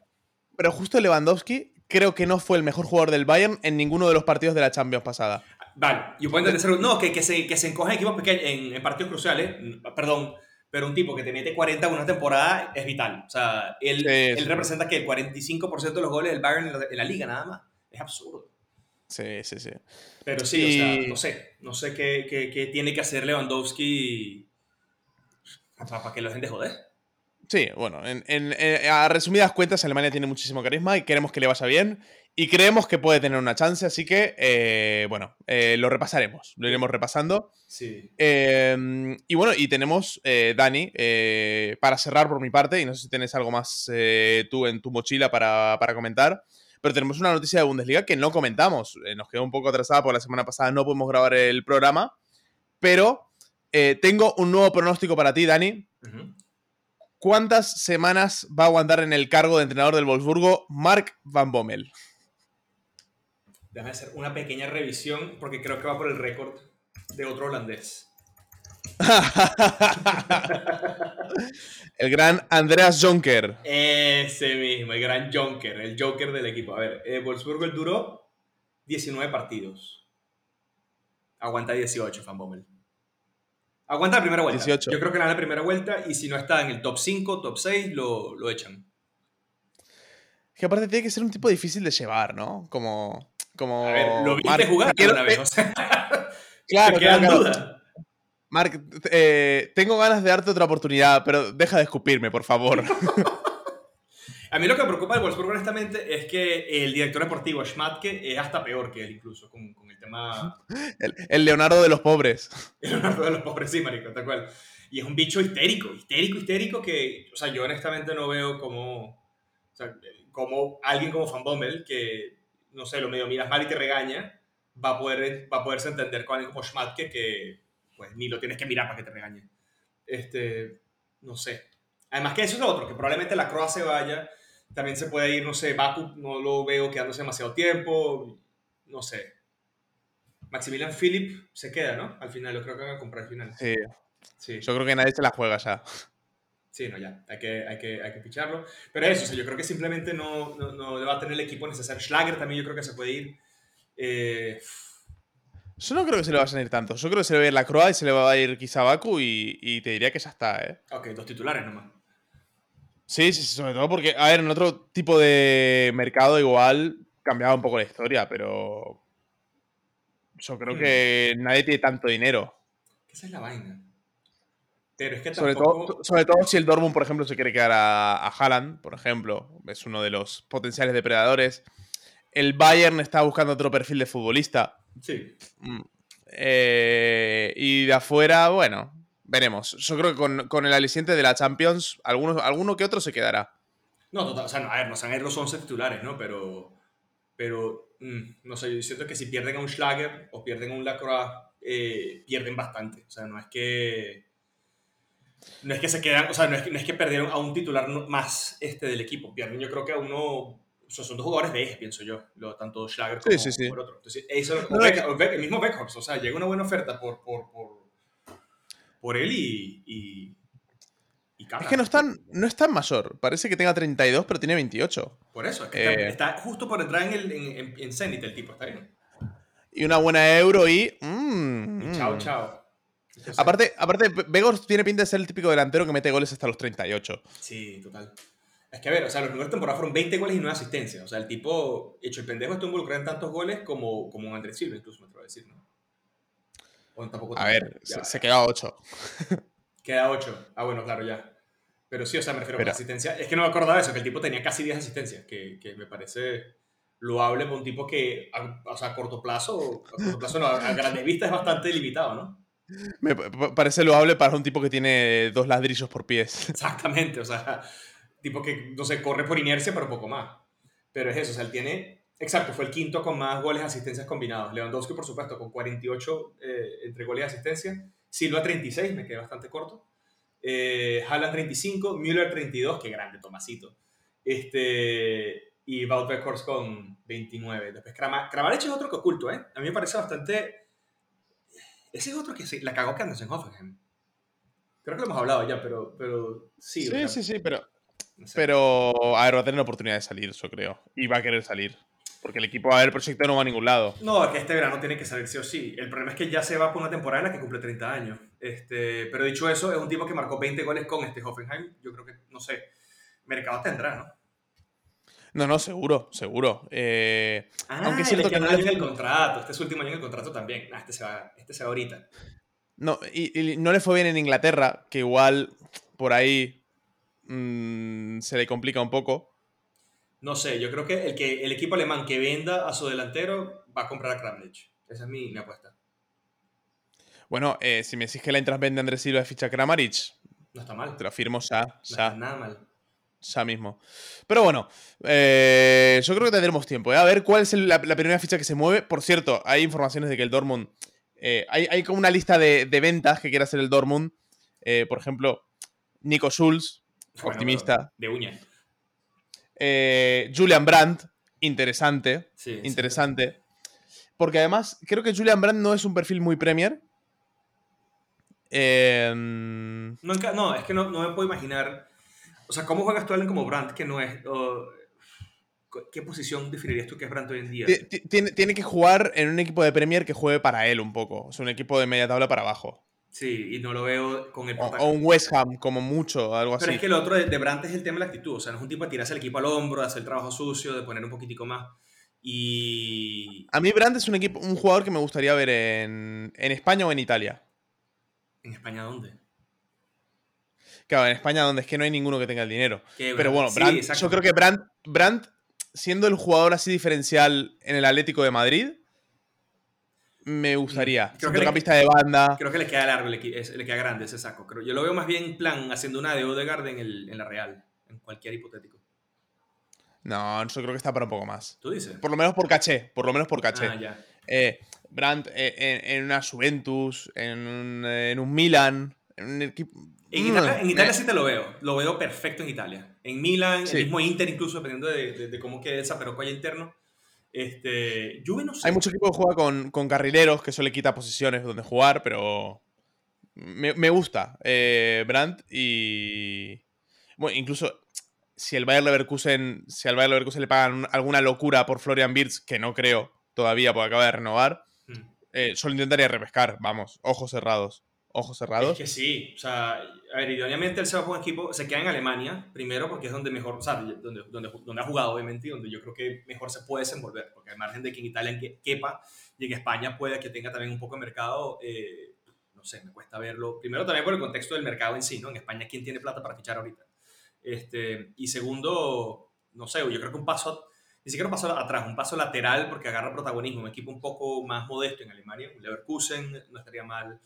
Pero justo Lewandowski creo que no fue el mejor jugador del Bayern en ninguno de los partidos de la Champions pasada. Vale, yo puedo entender, no, que, que, se, que se encoge en equipos pequeños, en, en partidos cruciales, perdón, pero un tipo que te mete 40 en una temporada es vital. O sea, él, él representa que el 45% de los goles del Bayern en la, liga nada más. Es absurdo. Sí, sí, sí. Pero sí, o sea, no sé. No sé qué, qué, qué tiene que hacer Lewandowski para, para que lo dejen de joder. Sí, bueno, en, en, eh, a resumidas cuentas, Alemania tiene muchísimo carisma y queremos que le vaya bien. Y creemos que puede tener una chance, así que, eh, bueno, eh, lo repasaremos, lo iremos repasando. Sí. Em, y bueno, y tenemos, eh, Dani, para cerrar por mi parte, y no sé si tienes algo más tú en tu mochila para, para, comentar, pero tenemos una noticia de Bundesliga que no comentamos. nos quedó un poco atrasada por la semana pasada, no pudimos grabar el programa, pero tengo un nuevo pronóstico para ti, Dani. ¿Cuántas semanas va a aguantar en el cargo de entrenador del Wolfsburgo Mark Van Bommel? Déjame hacer una pequeña revisión porque creo que va por el récord de otro holandés. *laughs* el gran Andreas Jonker. Ese mismo, el gran Jonker, el Joker del equipo. A ver, eh, Wolfsburgo el duró 19 partidos. Aguanta 18, Van Bommel. Aguanta la primera vuelta. 18. Yo creo que la primera vuelta y si no está en el top 5, top 6, lo, lo echan. Que aparte tiene que ser un tipo difícil de llevar, ¿no? Como. Como a ver, lo viste jugar una vez, *laughs* claro, claro, Mark, eh, tengo ganas de darte otra oportunidad, pero deja de escupirme, por favor. *laughs* a mí lo que me preocupa del Wolfsburg, honestamente, es que el director deportivo, Schmatke, es hasta peor que él, incluso, con, con el tema... *laughs* El, Leonardo de los pobres. El Leonardo de los pobres, sí, marico, tal cual. Y es un bicho histérico, histérico, histérico, que, o sea, yo honestamente no veo como... O sea, como alguien como Van Bommel, que no sé, lo medio miras mal y te regaña, va a, poder, va a poderse entender con alguien como Schmatke que pues ni lo tienes que mirar para que te regañe. Este, no sé. Además que eso es lo otro, que probablemente la Croa se vaya, también se puede ir, no sé, Baku no lo veo quedándose demasiado tiempo, no sé. Maximilian Philip se queda, ¿no? Al final, yo creo que van a comprar al final. Sí. sí. Yo creo que nadie se la juega ya. Sí, no, ya, hay que, hay que, hay que ficharlo. Pero eso, yo creo que simplemente no, no, no, va a tener el equipo necesario. Schlager también yo creo que se puede ir. Eh, yo no creo que se le vaya a ir tanto. Yo creo que se le va a ir la Croa y se le va a ir quizá Baku y, y te diría que ya está, ¿eh? Ok, dos titulares nomás. Sí, sí, sobre todo porque, a ver, en otro tipo de mercado igual cambiaba un poco la historia, pero yo creo hmm. que nadie tiene tanto dinero. Esa es la vaina. Pero es que sobre, todo, sobre todo si el Dortmund, por ejemplo, se quiere quedar a, a Haaland, por ejemplo, es uno de los potenciales depredadores. El Bayern está buscando otro perfil de futbolista. Sí. Mm. Eh, y de afuera, bueno, veremos. Yo creo que con, el aliciente de la Champions, alguno, alguno que otro se quedará. No, total, o sea, a ver, no a ir los 11 titulares, ¿no? Pero, pero mm, no sé, yo siento que si pierden a un Schlager o pierden a un Lacroix, eh, pierden bastante. O sea, no es que no es que se quedan, o sea, no es no es que perdieron a un titular más este del equipo, pierden yo creo que a uno, o sea, son dos jugadores de eje, pienso yo, lo, tanto Schlager como sí, sí, sí. por otro. Entonces, eso, el mismo Beckhorst, o sea, llega una buena oferta por, por, por, por él y, y, y Es que no es, tan, no es tan mayor, parece que tenga 32, pero tiene 28. Por eso, es que está, eh. justo por entrar en, el, en, en, Zenit el tipo, está bien. Y una buena euro y... Mm, y chao, mm. Aparte, aparte, tiene pinta de ser el típico delantero que mete goles hasta los 38. Sí, total. Es que a ver, o sea, los números de temporada fueron 20 goles y 9 asistencias. O sea, el tipo, hecho el pendejo, está involucrado en tantos goles como, como Andrés Silva, incluso me atrevo a decir, ¿no? O tampoco a ver, se, queda a 8. queda 8. Ah, bueno, claro, ya. Pero sí, o sea, me refiero a la asistencia. Es que no me acordaba de eso, que el tipo tenía casi 10 asistencias, que, que me parece loable para un tipo que, a, o sea, a corto plazo, a corto plazo no, a grande vista es bastante limitado, ¿no? Me parece loable para un tipo que tiene dos ladrillos por pies. *laughs* Exactamente, o sea, tipo que, no sé, corre por inercia, pero poco más. Pero es eso, o sea, él tiene, exacto, fue el quinto con más goles asistencias combinados. Lewandowski, por supuesto, con 48 eh, entre goles y asistencias. Silva 36, me quedé bastante corto. Eh, Haaland 35, Müller 32, qué grande, Tomasito. Este, y Wout con 29. Después Kramaric es otro que oculto, ¿eh? A mí me parece bastante ese es otro que se, la cagó Candace en Hoffenheim. Creo que lo hemos hablado ya, pero, pero sí. Sí, sí, sí, pero. Pero, a ver, va a tener la oportunidad de salir, yo creo. Y va a querer salir. Porque el equipo, a ver, el proyecto no va a ningún lado. No, es que este verano tiene que salir sí o sí. El problema es que ya se va por una temporada en la que cumple 30 años. Este, pero dicho eso, es un tipo que marcó 20 goles con este Hoffenheim. Yo creo que, no sé, mercado tendrá, ¿no? No, no, seguro, seguro. Eh, ah, aunque es cierto que no en el contrato. Este es su último año en el contrato también. Ah, este se va, este se va ahorita. No, y, no le fue bien en Inglaterra, que igual por ahí mm, se le complica un poco. No sé, yo creo que el, que el equipo alemán que venda a su delantero va a comprar a Kramlich. Esa es mi, apuesta. Bueno, eh, si me decís que la Intras vende a Andrés Silva de ficha Kramaric. No está mal. Te lo firmo ya. No está nada mal ya mismo. Pero bueno, eh, yo creo que tendremos tiempo. ¿eh? A ver cuál es la, primera ficha que se mueve. Por cierto, hay informaciones de que el Dortmund. Eh, hay, como una lista de, ventas que quiere hacer el Dortmund. por ejemplo, Nico Schulz, optimista. De uña. Julian Brandt, interesante. interesante. Porque además, creo que Julian Brandt no es un perfil muy Premier. no, no, es que no, no me puedo imaginar o sea, ¿cómo juegas tú alguien como Brandt que no es... ¿Qué posición definirías tú que es Brandt hoy en día? Tiene, tiene que jugar en un equipo de Premier que juegue para él un poco. O sea, un equipo de media tabla para abajo. Sí, y no lo veo con el O, un West Ham, como mucho, algo así. Pero es que el otro de, Brandt es el tema de la actitud. O sea, no es un tipo de tirarse el equipo al hombro, de hacer el trabajo sucio, de poner un poquitico más. Y. A mí, Brandt es un, equipo, un jugador que me gustaría ver en, en España o en Italia. ¿En España dónde? Claro, en España donde es que no hay ninguno que tenga el dinero. Pero bueno, yo creo que Brandt, siendo el jugador así diferencial en el Atlético de Madrid, me gustaría. Creo Centrocampista de banda. Creo que le queda largo, le, queda grande ese saco. yo lo veo más bien en plan haciendo una de Odegaard en, en la Real, en cualquier hipotético. No, yo creo que está para un poco más. ¿Tú dices? Por lo menos por caché, por lo menos por caché. Ah, ya. Eh, Brandt eh, en, una Juventus, en un, en un Milan, en un equipo en Italia, mm, sí te lo veo. Lo veo perfecto en Italia. En Milan, el mismo Inter, incluso dependiendo de, cómo quede esa pero hay interno. Este, Juve no sé. Hay mucho equipo que juega con, con, carrileros, que eso le quita posiciones donde jugar, pero me, gusta eh, Brandt y. Bueno, incluso si el Bayern Leverkusen, si al Bayern Leverkusen le pagan alguna locura por Florian Wirtz, que no creo todavía porque acaba de renovar, mm. eh, solo intentaría repescar, vamos, ojos cerrados ojos cerrados. Es que sí, o sea, a ver, idóneamente él se va por un equipo, se queda en Alemania, primero porque es donde mejor, o sea, donde, donde, donde ha jugado obviamente y donde yo creo que mejor se puede desenvolver, porque al margen de que en Italia quepa y en España puede que tenga también un poco de mercado, eh, no sé, me cuesta verlo. Primero también por el contexto del mercado en sí, ¿no? En España, ¿quién tiene plata para fichar ahorita? Este, y segundo, no sé, yo creo que un paso, ni siquiera un paso atrás, un paso lateral porque agarra protagonismo. Un equipo un poco más modesto en Alemania, un Leverkusen, no estaría mal.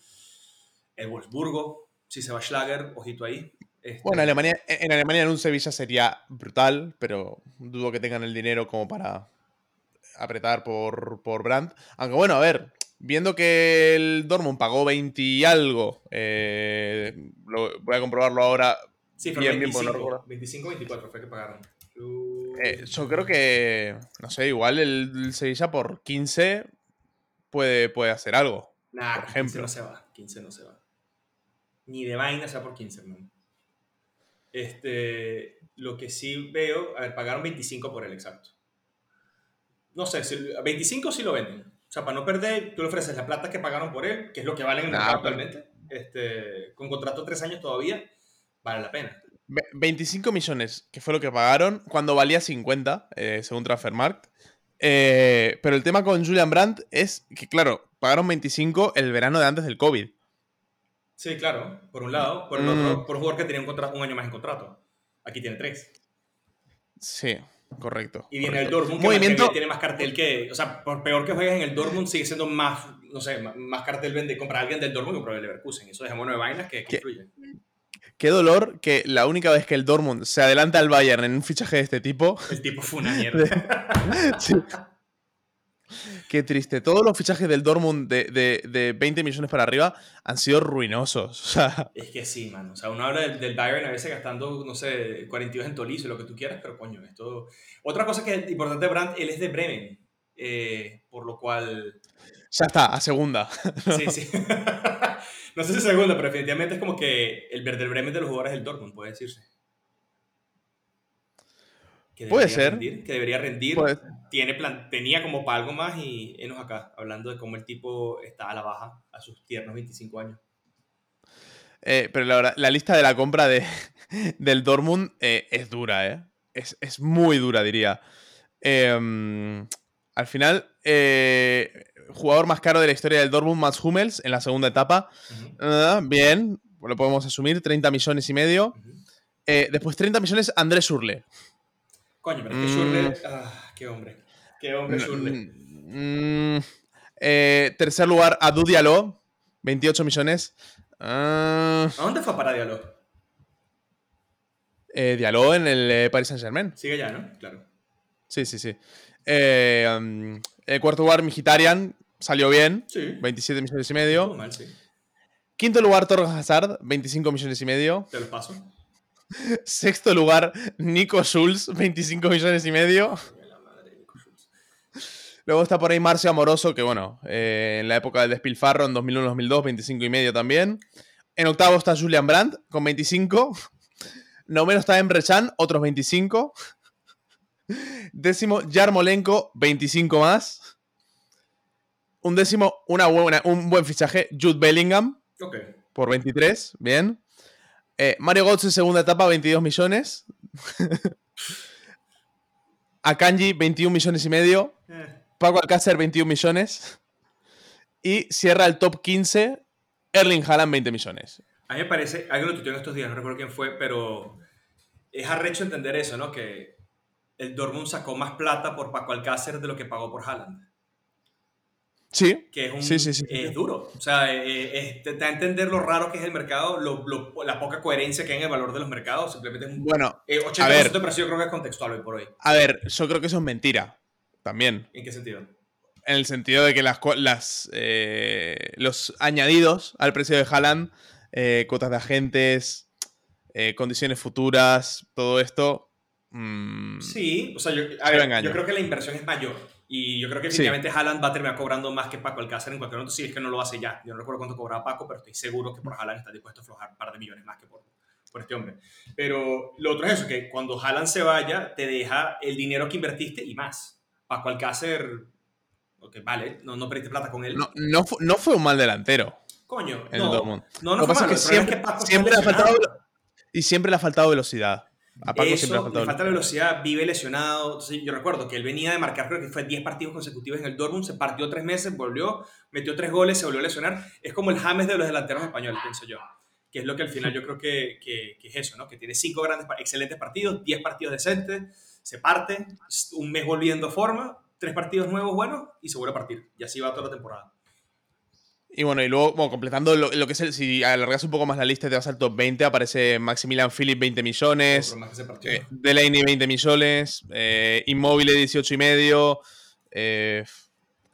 El Wolfsburgo, si se va Schlager, ojito ahí. Este, bueno, en Alemania, en Alemania en un Sevilla sería brutal, pero dudo que tengan el dinero como para apretar por, por Brandt. Aunque bueno, a ver, viendo que el Dortmund pagó 20 y algo, eh, voy a comprobarlo ahora. Sí, bien, 25, 25, 24 fue que pagaron. Eh, yo creo que, no sé, igual el, Sevilla por 15 puede, puede hacer algo. Nah, por ejemplo. 15 no se va, 15 no se va. Ni de vaina se va por 15, hermano. Este, lo que sí veo, a ver, pagaron 25 por el exacto. No sé, 25 sí lo venden. O sea, para no perder, tú le ofreces la plata que pagaron por él, que es lo que vale en el mercado actualmente, este, con contrato de tres años todavía, vale la pena. 25 millones, que fue lo que pagaron, cuando valía 50, eh, según Transfermarkt. Eh, pero el tema con Julian Brandt es que, claro, pagaron 25 el verano de antes del COVID. Sí, claro, por un lado. Por el otro, mm. por un jugador que tenía un, contrato, un año más en contrato. Aquí tiene tres. Sí, correcto. Y viene el Dortmund, que Movimiento... tiene más cartel que. O sea, por peor que juegues en el Dortmund, sigue siendo más, no sé, más cartel vende comprar a alguien del Dortmund que comprar el Leverkusen. Eso dejamos nueve vainas que, que influyen. Qué dolor que la única vez que el Dortmund se adelanta al Bayern en un fichaje de este tipo. El tipo fue una *laughs* mierda. sí. *laughs* Qué triste. Todos los fichajes del Dortmund de, 20 millones para arriba han sido ruinosos. *laughs* Es que sí, man. O sea, uno habla del, Bayern a veces gastando, no sé, 42 en Tolizo, lo que tú quieras, pero coño, esto. Otra cosa que es importante de Brandt, él es de Bremen. Eh, por lo cual. Ya está, a segunda. *laughs* Sí, sí. no sé si segunda, pero definitivamente es como que el verde Bremen de los jugadores del Dortmund, puede decirse. Puede ser. que debería rendir. Tiene plan, tenía como para algo más y enos acá, hablando de cómo el tipo está a la baja a sus tiernos 25 años. Eh, pero la, la, lista de la compra de, *laughs* del Dortmund eh, es dura, ¿eh? Es, muy dura, diría. Em, al final, eh, jugador más caro de la historia del Dortmund, Mats Hummels, en la segunda etapa. Ah, bien, lo podemos asumir, 30 millones y medio. después 30 millones Andrés Urle. Coño, pero es que Schurle. Mm. Ah, qué hombre. Qué hombre Schurle. Mm, eh, tercer lugar, Adu Diallo, 28 millones. Ah. ¿A dónde fue para Diallo? Eh, Diallo en el eh, Paris Saint Germain. Sigue ya, ¿no? Claro. Sí, sí, sí. Eh, um, cuarto lugar, Migitarian, salió bien. Sí. 27 millones y medio. mal, sí. Quinto lugar, Torres Hazard, 25 millones y medio. Te lo paso. Sexto lugar, Nico Schulz, 25 millones y medio. Luego está por ahí Marcio Amoroso, que bueno, eh, en la época del despilfarro, en 2001-2002, 25 y medio también. En octavo está Julian Brandt, con 25. Noveno está Emre Chan, otros 25. Décimo, Yarmolenko, 25 más. Un décimo, una buena, un buen fichaje, Jude Bellingham. Por 23, bien. Eh, Mario Götze, segunda etapa, 22 millones. *laughs* Akanji, 21 millones y medio. Eh. Paco Alcácer, 21 millones. Y cierra el top 15, Erling Haaland, 20 millones. A mí me parece, alguien lo tuiteó en estos días, no recuerdo quién fue, pero es arrecho entender eso, ¿no? Que el Dortmund sacó más plata por Paco Alcácer de lo que pagó por Haaland. Sí. Que es, un, sí, sí, sí. es duro. O sea, eh, te da a entender lo raro que es el mercado, la poca coherencia que hay en el valor de los mercados. Simplemente es un. Bueno, 80% a ver, de precio yo creo que es contextual hoy por hoy. A ver, yo creo que eso es mentira. También. ¿En qué sentido? En el sentido de que las, las eh, los añadidos al precio de Haaland, eh, cuotas de agentes, condiciones futuras, todo esto. Mm, sí, o sea, yo, yo creo que la inversión es mayor. Y yo creo que definitivamente Haaland va a terminar cobrando más que Paco Alcácer en cualquier momento, si es que no lo hace ya. Yo no recuerdo cuánto cobraba Paco, pero estoy seguro que por Haaland está dispuesto a aflojar un par de millones más que por, por este hombre. Pero lo otro es eso, que cuando Haaland se vaya, te deja el dinero que invertiste y más. Paco Alcácer, ok, vale, no, no perdiste plata con él. No, no, fue, no fue un mal delantero. Coño, no, no, no, fue malo. Que siempre, siempre le ha faltado, y siempre le ha faltado velocidad. A Paco Eso, siempre le falta velocidad, vive lesionado. Entonces, yo recuerdo que él venía de marcar, creo que fue 10 partidos consecutivos en el Dortmund, se partió tres meses, volvió, metió tres goles, se volvió a lesionar. Es como el James de los delanteros españoles, pienso yo. Que es lo que al final yo creo que, que- que es eso, ¿no? Que tiene cinco grandes, excelentes partidos, 10 partidos decentes, se parte, un mes volviendo a forma, tres partidos nuevos buenos y se vuelve a partir. Y así va toda la temporada. Y bueno, y luego, bueno, completando lo, lo que es el. Si alargas un poco más la lista y te vas al top 20, aparece Maximilian Philip 20 millones. Otro más que se partió. Eh, Delaney 20 millones, eh, Immobile 18 y medio, eh,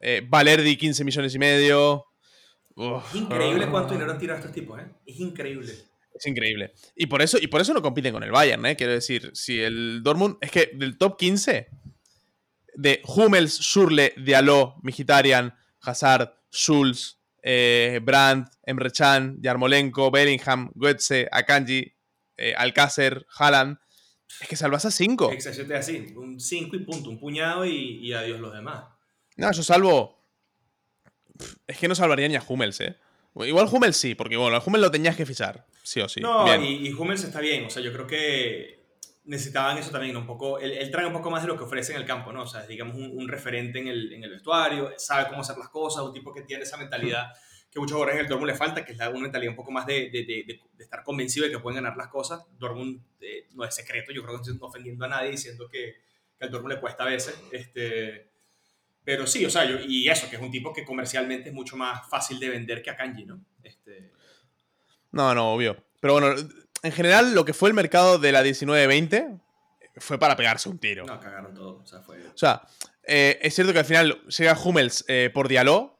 eh, Valerdi 15 millones y medio. Uf. Es increíble cuánto dinero han tirado estos tipos, ¿eh? Es increíble. Es increíble. Y por eso, y por eso no compiten con el Bayern, ¿eh? Quiero decir, si el Dortmund. Es que del top 15, de Hummels, Schurle, Diallo, Mkhitaryan, Hazard, Schulz, eh, Brandt, Emre Can, Yarmolenko, Bellingham, Goetze, Akanji, eh, Alcácer, Haaland. Es que salvas a 5. Exactamente así. Un 5 y punto, un puñado y, y adiós los demás. No, yo salvo. Es que no salvaría ni a Hummels, ¿eh? Igual Hummels sí, porque bueno, a Hummels lo tenías que fichar. Sí o sí. no, Bien. y, y Hummels está bien. O sea, yo creo que necesitaban eso también, un poco. Él, él trae un poco más de lo que ofrece en el campo, ¿no? O sea, digamos, un, un referente en el, en el vestuario, sabe cómo hacer las cosas, un tipo que tiene esa mentalidad que muchos jugadores del Dortmund le falta, que es la, una mentalidad un poco más de, de, de- de estar convencido de que pueden ganar las cosas. Dortmund eh, no es secreto, yo creo que no estoy ofendiendo a nadie diciendo que, que al Dortmund le cuesta a veces. Este, pero sí, o sea, yo- y eso, que es un tipo que comercialmente es mucho más fácil de vender que a Kanji, ¿no? Este, No, no, obvio. Pero bueno, en general, lo que fue el mercado de la 19-20 fue para pegarse un tiro. no, cagaron todo. O sea, fue... O sea, eh, es cierto que al final llega Hummels eh, por Diallo.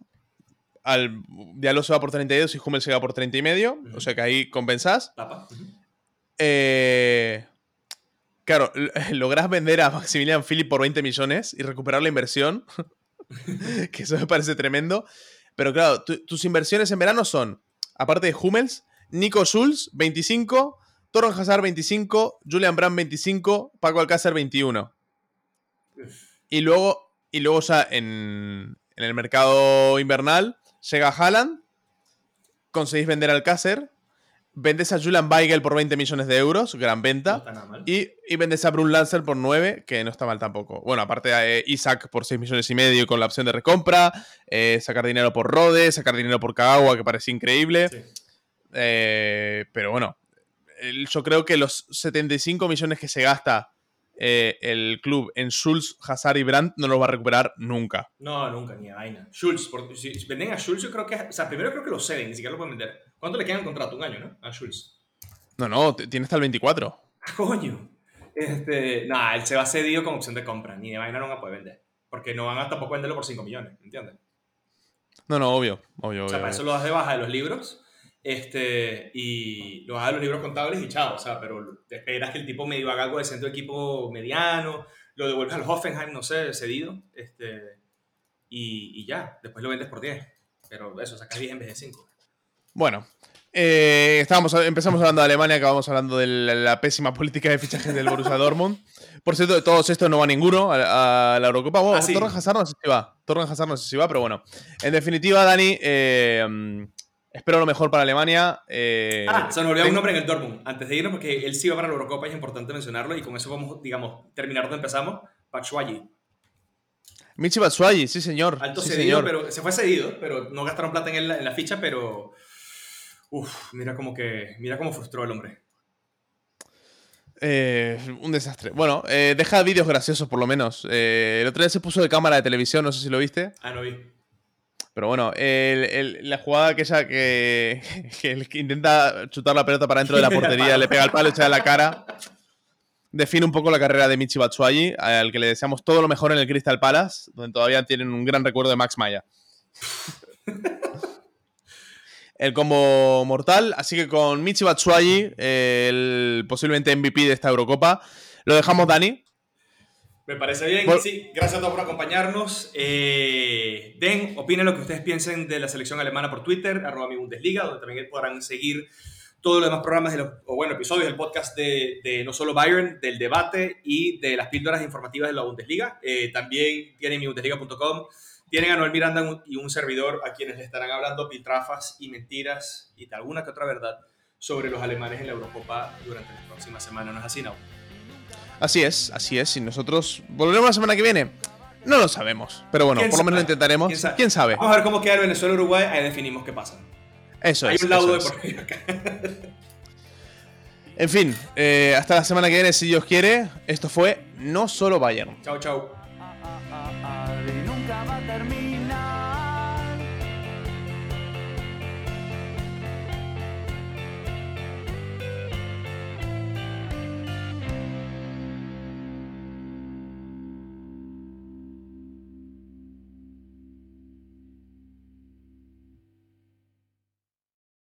Al, Diallo se va por 32 y Hummels se va por 30 y medio. O sea que ahí compensás. Tapa. Ujú. Eh, claro, *laughs* lográs vender a Maximilian Philip por 20 millones y recuperar la inversión. *laughs* que eso me parece tremendo. Pero claro, tu- tus inversiones en verano son, aparte de Hummels, Nico Schulz, 25, Torren Hazard, 25, Julian Brand, 25, Paco Alcácer, 21. Y luego, y luego ya en, en el mercado invernal llega Haaland, conseguís vender al Alcácer, vendes a Julian Weigel por 20 millones de euros, gran venta, y, y vendes a Brun Lancer por 9, que no está mal tampoco. Bueno, aparte de Isaac por 6 millones y medio con la opción de recompra, eh, sacar dinero por Rode, sacar dinero por Kagawa, que parece increíble. Sí. Eh, pero bueno, el- yo creo que los 75 millones que se gasta eh, el club en Schulz, Hazard y Brandt no los va a recuperar nunca. No, nunca, ni a vaina. Schultz, si, venden a Schultz, yo creo que. O sea, primero creo que lo ceden, ni siquiera lo pueden vender. ¿Cuánto le queda en contrato? Un año, ¿no? A Schultz. No, no, tiene hasta el 24. Ah, coño. Este, nah, él se va cedido con opción de compra. Ni de vaina no van a poder vender. Porque no van a tampoco venderlo por 5 millones, ¿entiendes? No, no, obvio, obvio, O sea, obvio, para eso lo das de baja de los libros. Este, y lo das de los libros contables y chao. O sea, pero te esperas que el tipo medio haga algo de centro de equipo mediano, lo devuelves al Hoffenheim, no sé, cedido. Este, y, y ya, después lo vendes por 10. Pero eso, sacas 10 en vez de 5. Bueno, eh, estábamos, empezamos hablando de Alemania, acabamos hablando de la, la pésima *laughs* política de fichajes del Borussia Dortmund. Por cierto, de todos estos no va ninguno a, a la Eurocopa. Bueno, Ah, sí. Torren Hazard no sé si va. Torren Hazard no sé si va, pero bueno. En definitiva, Dani, eh, espero lo mejor para Alemania. eh, Ah, se nos olvidó un nombre en el Dortmund. Antes de irnos, porque él sí va para la Eurocopa, es importante mencionarlo, y con eso vamos, digamos, terminar donde empezamos. Batshuayi. Michi Batshuayi, sí señor. Alto sí, cedido, señor. pero se fue cedido, pero no gastaron plata en, él en la ficha, pero... Uf, mira como que... Mira cómo frustró el hombre. Eh, un desastre. Bueno, eh, deja vídeos graciosos por lo menos. El otro día se puso de cámara de televisión, no sé si lo viste. Ah, no vi. Pero bueno, el- el- la jugada aquella que, *laughs* que el que intenta chutar la pelota para dentro de la portería, le pega el palo, echa a la cara. Define un poco la carrera de Michi Batshuayi, al que le deseamos todo lo mejor en el Crystal Palace, donde todavía tienen un gran recuerdo de Max Maya. *laughs* el combo mortal, así que con Michi Batshuayi, el posiblemente MVP de esta Eurocopa, lo dejamos Dani. Me parece bien. Sí, gracias a todos por acompañarnos. Eh, den, opinen lo que ustedes piensen de la selección alemana por Twitter, arroba mi Bundesliga, donde también podrán seguir todos los demás programas, de los, o bueno, episodios del podcast de, de no solo Bayern, del debate y de las píldoras informativas de la Bundesliga. Eh, también tienen mi Bundesliga.com. Tienen a Noel Miranda y un servidor a quienes le estarán hablando piltrafas y mentiras y de alguna que otra verdad sobre los alemanes en la Eurocopa durante las próximas semanas. ¿No es así, Nau? Así es, así es. Y nosotros volveremos la semana que viene. No lo sabemos. Pero bueno, por lo menos lo intentaremos. ¿Quién sabe? Vamos a ver cómo queda el Venezuela-Uruguay. Ahí definimos qué pasa. Eso Hay es. un laudo de por acá. En fin, eh, hasta la semana que viene, si Dios quiere. Esto fue No Solo Bayern. Chao, chao.